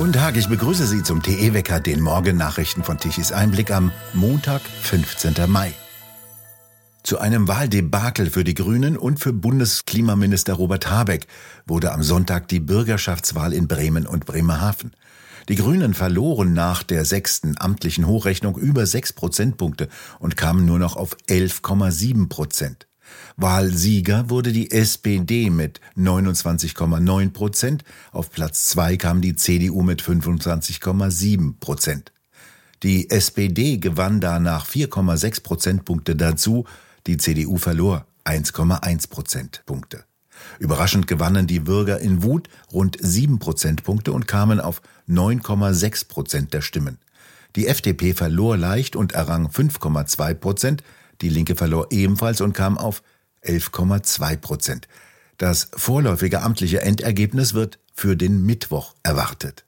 Guten Tag, ich begrüße Sie zum TE-Wecker, den Morgennachrichten von Tichys Einblick am Montag, 15. Mai. Zu einem Wahldebakel für die Grünen und für Bundesklimaminister Robert Habeck wurde am Sonntag die Bürgerschaftswahl in Bremen und Bremerhaven. Die Grünen verloren nach der sechsten amtlichen Hochrechnung über sechs Prozentpunkte und kamen nur noch auf 11,7 Prozent. Wahlsieger wurde die SPD mit 29,9 Prozent. Auf Platz zwei kam die CDU mit 25,7 Prozent. Die SPD gewann danach 4,6 Prozentpunkte dazu. Die CDU verlor 1,1 Prozentpunkte. Überraschend gewannen die Bürger in Wut rund 7 Prozentpunkte und kamen auf 9,6 Prozent der Stimmen. Die FDP verlor leicht und errang 5,2 Prozent, die Linke verlor ebenfalls und kam auf 11,2 Prozent. Das vorläufige amtliche Endergebnis wird für den Mittwoch erwartet.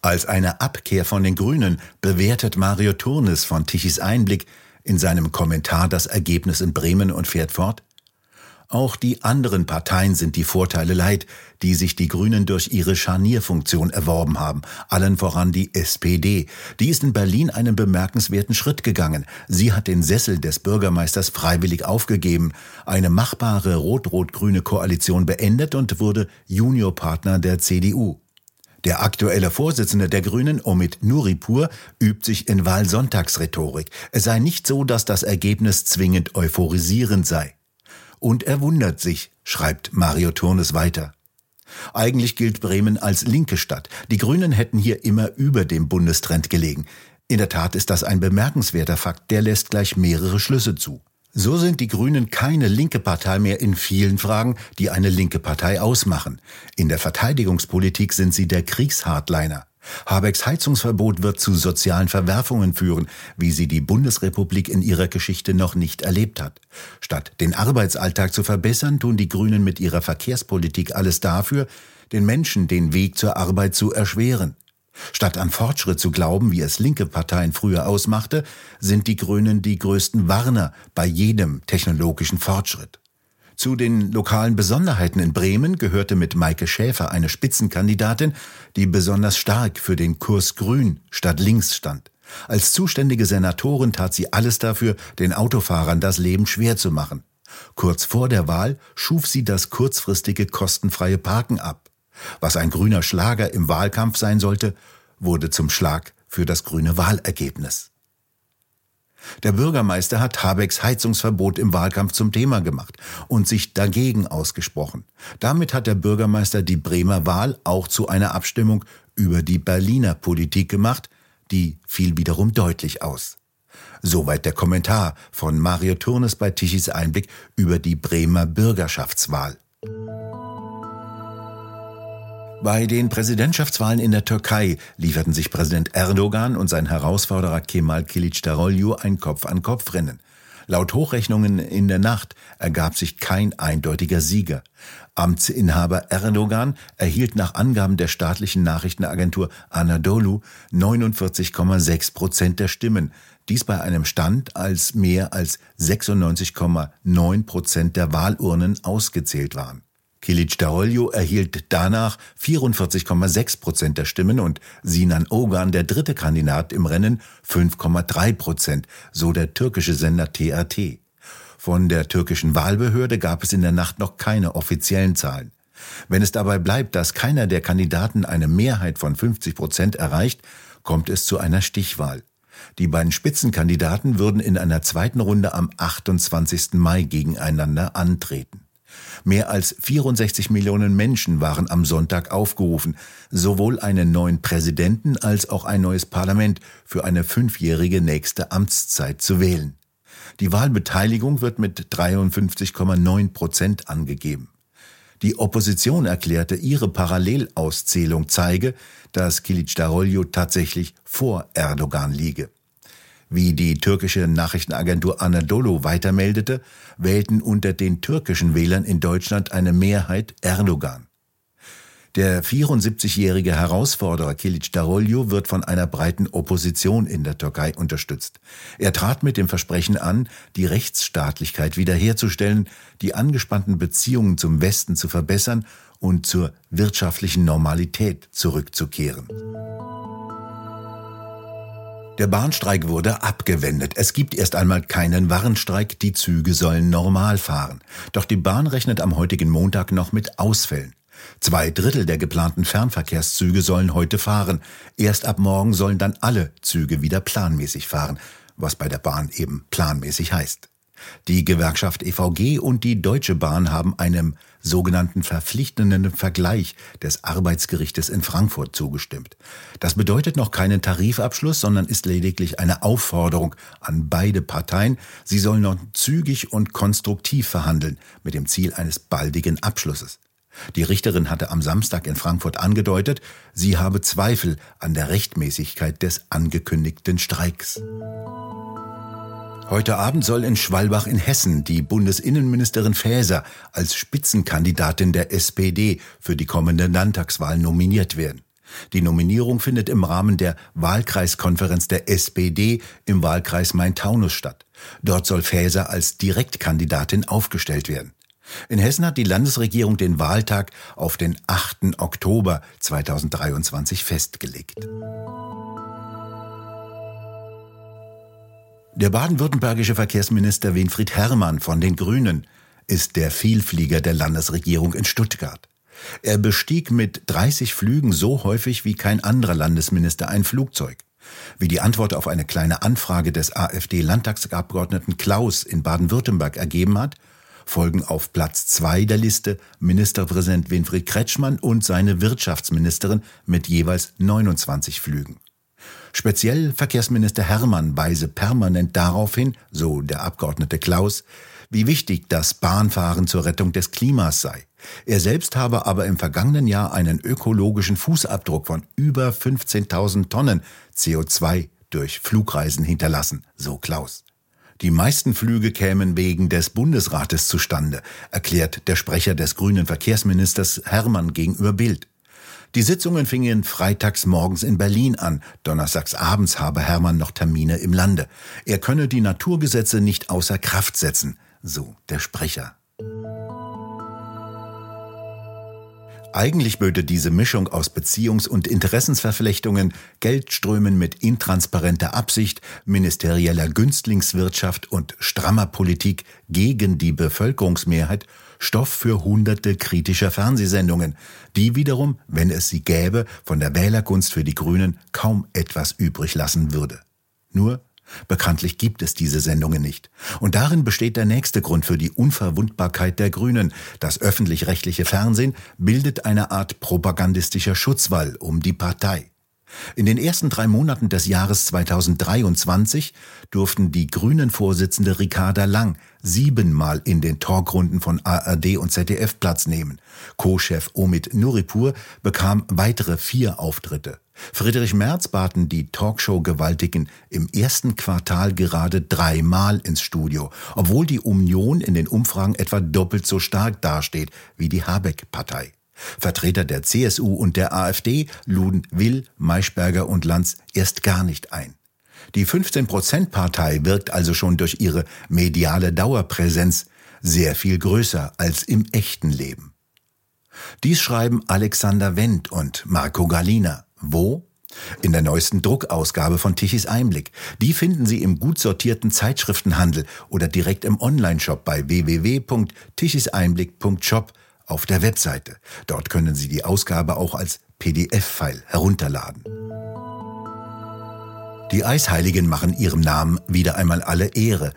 Als eine Abkehr von den Grünen bewertet Mario Turnes von Tichys Einblick in seinem Kommentar das Ergebnis in Bremen und fährt fort. Auch die anderen Parteien sind die Vorteile leid, die sich die Grünen durch ihre Scharnierfunktion erworben haben, allen voran die SPD. Die ist in Berlin einen bemerkenswerten Schritt gegangen. Sie hat den Sessel des Bürgermeisters freiwillig aufgegeben, eine machbare rot-rot-grüne Koalition beendet und wurde Juniorpartner der CDU. Der aktuelle Vorsitzende der Grünen, Omid Nuripur, übt sich in Wahlsonntagsrhetorik. Es sei nicht so, dass das Ergebnis zwingend euphorisierend sei. Und er wundert sich, schreibt Mario Turnes weiter. Eigentlich gilt Bremen als linke Stadt. Die Grünen hätten hier immer über dem Bundestrend gelegen. In der Tat ist das ein bemerkenswerter Fakt, der lässt gleich mehrere Schlüsse zu. So sind die Grünen keine linke Partei mehr in vielen Fragen, die eine linke Partei ausmachen. In der Verteidigungspolitik sind sie der Kriegshardliner. Habecks Heizungsverbot wird zu sozialen Verwerfungen führen, wie sie die Bundesrepublik in ihrer Geschichte noch nicht erlebt hat. Statt den Arbeitsalltag zu verbessern, tun die Grünen mit ihrer Verkehrspolitik alles dafür, den Menschen den Weg zur Arbeit zu erschweren. Statt an Fortschritt zu glauben, wie es linke Parteien früher ausmachte, sind die Grünen die größten Warner bei jedem technologischen Fortschritt. Zu den lokalen Besonderheiten in Bremen gehörte mit Maike Schäfer eine Spitzenkandidatin, die besonders stark für den Kurs Grün statt Links stand. Als zuständige Senatorin tat sie alles dafür, den Autofahrern das Leben schwer zu machen. Kurz vor der Wahl schuf sie das kurzfristige kostenfreie Parken ab. Was ein grüner Schlager im Wahlkampf sein sollte, wurde zum Schlag für das grüne Wahlergebnis. Der Bürgermeister hat Habecks Heizungsverbot im Wahlkampf zum Thema gemacht und sich dagegen ausgesprochen. Damit hat der Bürgermeister die Bremer Wahl auch zu einer Abstimmung über die Berliner Politik gemacht, die fiel wiederum deutlich aus. Soweit der Kommentar von Mario Turnes bei Tichys Einblick über die Bremer Bürgerschaftswahl. Bei den Präsidentschaftswahlen in der Türkei lieferten sich Präsident Erdogan und sein Herausforderer Kemal Kilicdaroglu ein Kopf-an-Kopf-Rennen. Laut Hochrechnungen in der Nacht ergab sich kein eindeutiger Sieger. Amtsinhaber Erdogan erhielt nach Angaben der staatlichen Nachrichtenagentur Anadolu 49,6 Prozent der Stimmen. Dies bei einem Stand, als mehr als 96,9 Prozent der Wahlurnen ausgezählt waren. Kilic Daolio erhielt danach 44,6 Prozent der Stimmen und Sinan Ogan, der dritte Kandidat im Rennen, 5,3 Prozent, so der türkische Sender TRT. Von der türkischen Wahlbehörde gab es in der Nacht noch keine offiziellen Zahlen. Wenn es dabei bleibt, dass keiner der Kandidaten eine Mehrheit von 50 Prozent erreicht, kommt es zu einer Stichwahl. Die beiden Spitzenkandidaten würden in einer zweiten Runde am 28. Mai gegeneinander antreten. Mehr als 64 Millionen Menschen waren am Sonntag aufgerufen, sowohl einen neuen Präsidenten als auch ein neues Parlament für eine fünfjährige nächste Amtszeit zu wählen. Die Wahlbeteiligung wird mit 53,9 Prozent angegeben. Die Opposition erklärte, ihre Parallelauszählung zeige, dass Kilicdaroglu tatsächlich vor Erdogan liege. Wie die türkische Nachrichtenagentur Anadolu weitermeldete, wählten unter den türkischen Wählern in Deutschland eine Mehrheit Erdogan. Der 74-jährige Herausforderer Kilic Darolju wird von einer breiten Opposition in der Türkei unterstützt. Er trat mit dem Versprechen an, die Rechtsstaatlichkeit wiederherzustellen, die angespannten Beziehungen zum Westen zu verbessern und zur wirtschaftlichen Normalität zurückzukehren. Der Bahnstreik wurde abgewendet. Es gibt erst einmal keinen Warnstreik, die Züge sollen normal fahren. Doch die Bahn rechnet am heutigen Montag noch mit Ausfällen. Zwei Drittel der geplanten Fernverkehrszüge sollen heute fahren. Erst ab morgen sollen dann alle Züge wieder planmäßig fahren, was bei der Bahn eben planmäßig heißt. Die Gewerkschaft EVG und die Deutsche Bahn haben einem sogenannten verpflichtenden Vergleich des Arbeitsgerichtes in Frankfurt zugestimmt. Das bedeutet noch keinen Tarifabschluss, sondern ist lediglich eine Aufforderung an beide Parteien. Sie sollen noch zügig und konstruktiv verhandeln, mit dem Ziel eines baldigen Abschlusses. Die Richterin hatte am Samstag in Frankfurt angedeutet, sie habe Zweifel an der Rechtmäßigkeit des angekündigten Streiks. Heute Abend soll in Schwalbach in Hessen die Bundesinnenministerin Faeser als Spitzenkandidatin der SPD für die kommende Landtagswahl nominiert werden. Die Nominierung findet im Rahmen der Wahlkreiskonferenz der SPD im Wahlkreis Main-Taunus statt. Dort soll Faeser als Direktkandidatin aufgestellt werden. In Hessen hat die Landesregierung den Wahltag auf den 8. Oktober 2023 festgelegt. Der baden-württembergische Verkehrsminister Winfried Herrmann von den Grünen ist der Vielflieger der Landesregierung in Stuttgart. Er bestieg mit 30 Flügen so häufig wie kein anderer Landesminister ein Flugzeug. Wie die Antwort auf eine kleine Anfrage des AfD-Landtagsabgeordneten Klaus in Baden-Württemberg ergeben hat, folgen auf Platz zwei der Liste Ministerpräsident Winfried Kretschmann und seine Wirtschaftsministerin mit jeweils 29 Flügen. Speziell Verkehrsminister Hermann weise permanent darauf hin, so der Abgeordnete Klaus, wie wichtig das Bahnfahren zur Rettung des Klimas sei. Er selbst habe aber im vergangenen Jahr einen ökologischen Fußabdruck von über 15.000 Tonnen CO2 durch Flugreisen hinterlassen, so Klaus. Die meisten Flüge kämen wegen des Bundesrates zustande, erklärt der Sprecher des grünen Verkehrsministers Hermann gegenüber Bild. Die Sitzungen fingen freitags morgens in Berlin an. Donnerstags abends habe Hermann noch Termine im Lande. Er könne die Naturgesetze nicht außer Kraft setzen, so der Sprecher. Eigentlich böte diese Mischung aus Beziehungs- und Interessensverflechtungen, Geldströmen mit intransparenter Absicht, ministerieller Günstlingswirtschaft und strammer Politik gegen die Bevölkerungsmehrheit Stoff für hunderte kritischer Fernsehsendungen, die wiederum, wenn es sie gäbe, von der Wählergunst für die Grünen kaum etwas übrig lassen würde. Nur Bekanntlich gibt es diese Sendungen nicht. Und darin besteht der nächste Grund für die Unverwundbarkeit der Grünen. Das öffentlich-rechtliche Fernsehen bildet eine Art propagandistischer Schutzwall um die Partei. In den ersten drei Monaten des Jahres 2023 durften die Grünen-Vorsitzende Ricarda Lang siebenmal in den Talkrunden von ARD und ZDF Platz nehmen. Co-Chef Omid Nuripur bekam weitere vier Auftritte. Friedrich Merz baten die Talkshow-Gewaltigen im ersten Quartal gerade dreimal ins Studio, obwohl die Union in den Umfragen etwa doppelt so stark dasteht wie die Habeck-Partei. Vertreter der CSU und der AfD luden Will, Maischberger und Lanz erst gar nicht ein. Die 15-Prozent-Partei wirkt also schon durch ihre mediale Dauerpräsenz sehr viel größer als im echten Leben. Dies schreiben Alexander Wendt und Marco Galina. Wo? In der neuesten Druckausgabe von Tichys Einblick. Die finden Sie im gut sortierten Zeitschriftenhandel oder direkt im Onlineshop bei www.tichiseinblick.shop auf der Webseite. Dort können Sie die Ausgabe auch als PDF-File herunterladen. Die Eisheiligen machen ihrem Namen wieder einmal alle Ehre.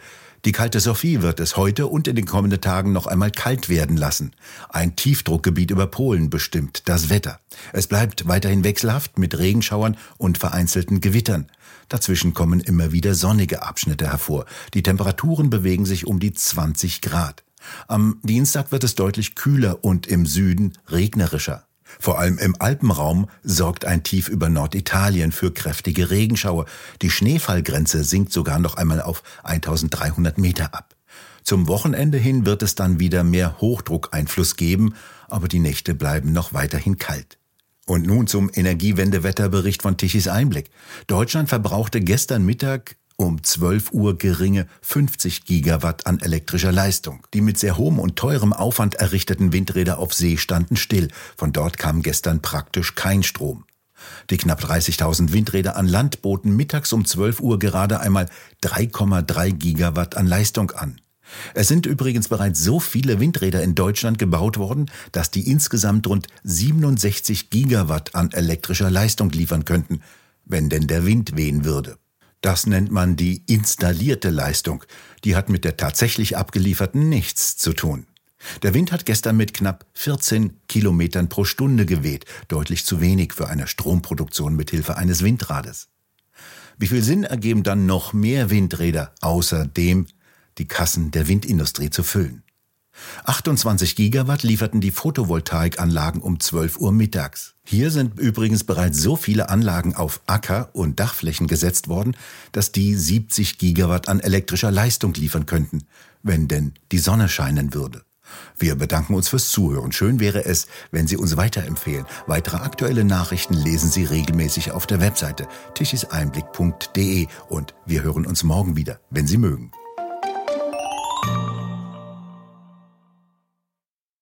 Die kalte Sophie wird es heute und in den kommenden Tagen noch einmal kalt werden lassen. Ein Tiefdruckgebiet über Polen bestimmt das Wetter. Es bleibt weiterhin wechselhaft mit Regenschauern und vereinzelten Gewittern. Dazwischen kommen immer wieder sonnige Abschnitte hervor. Die Temperaturen bewegen sich um die 20 Grad. Am Dienstag wird es deutlich kühler und im Süden regnerischer. Vor allem im Alpenraum sorgt ein Tief über Norditalien für kräftige Regenschauer. Die Schneefallgrenze sinkt sogar noch einmal auf 1300 Meter ab. Zum Wochenende hin wird es dann wieder mehr Hochdruckeinfluss geben, aber die Nächte bleiben noch weiterhin kalt. Und nun zum Energiewendewetterbericht von Tichys Einblick. Deutschland verbrauchte gestern Mittag um 12 Uhr geringe 50 Gigawatt an elektrischer Leistung. Die mit sehr hohem und teurem Aufwand errichteten Windräder auf See standen still. Von dort kam gestern praktisch kein Strom. Die knapp 30.000 Windräder an Land boten mittags um 12 Uhr gerade einmal 3,3 Gigawatt an Leistung an. Es sind übrigens bereits so viele Windräder in Deutschland gebaut worden, dass die insgesamt rund 67 Gigawatt an elektrischer Leistung liefern könnten, wenn denn der Wind wehen würde. Das nennt man die installierte Leistung. Die hat mit der tatsächlich abgelieferten nichts zu tun. Der Wind hat gestern mit knapp 14 Kilometern pro Stunde geweht, deutlich zu wenig für eine Stromproduktion mit Hilfe eines Windrades. Wie viel Sinn ergeben dann noch mehr Windräder, außer dem, die Kassen der Windindustrie zu füllen? 28 Gigawatt lieferten die Photovoltaikanlagen um 12 Uhr mittags. Hier sind übrigens bereits so viele Anlagen auf Acker- und Dachflächen gesetzt worden, dass die 70 Gigawatt an elektrischer Leistung liefern könnten, wenn denn die Sonne scheinen würde. Wir bedanken uns fürs Zuhören. Schön wäre es, wenn Sie uns weiterempfehlen. Weitere aktuelle Nachrichten lesen Sie regelmäßig auf der Webseite tischiseinblick.de und wir hören uns morgen wieder, wenn Sie mögen.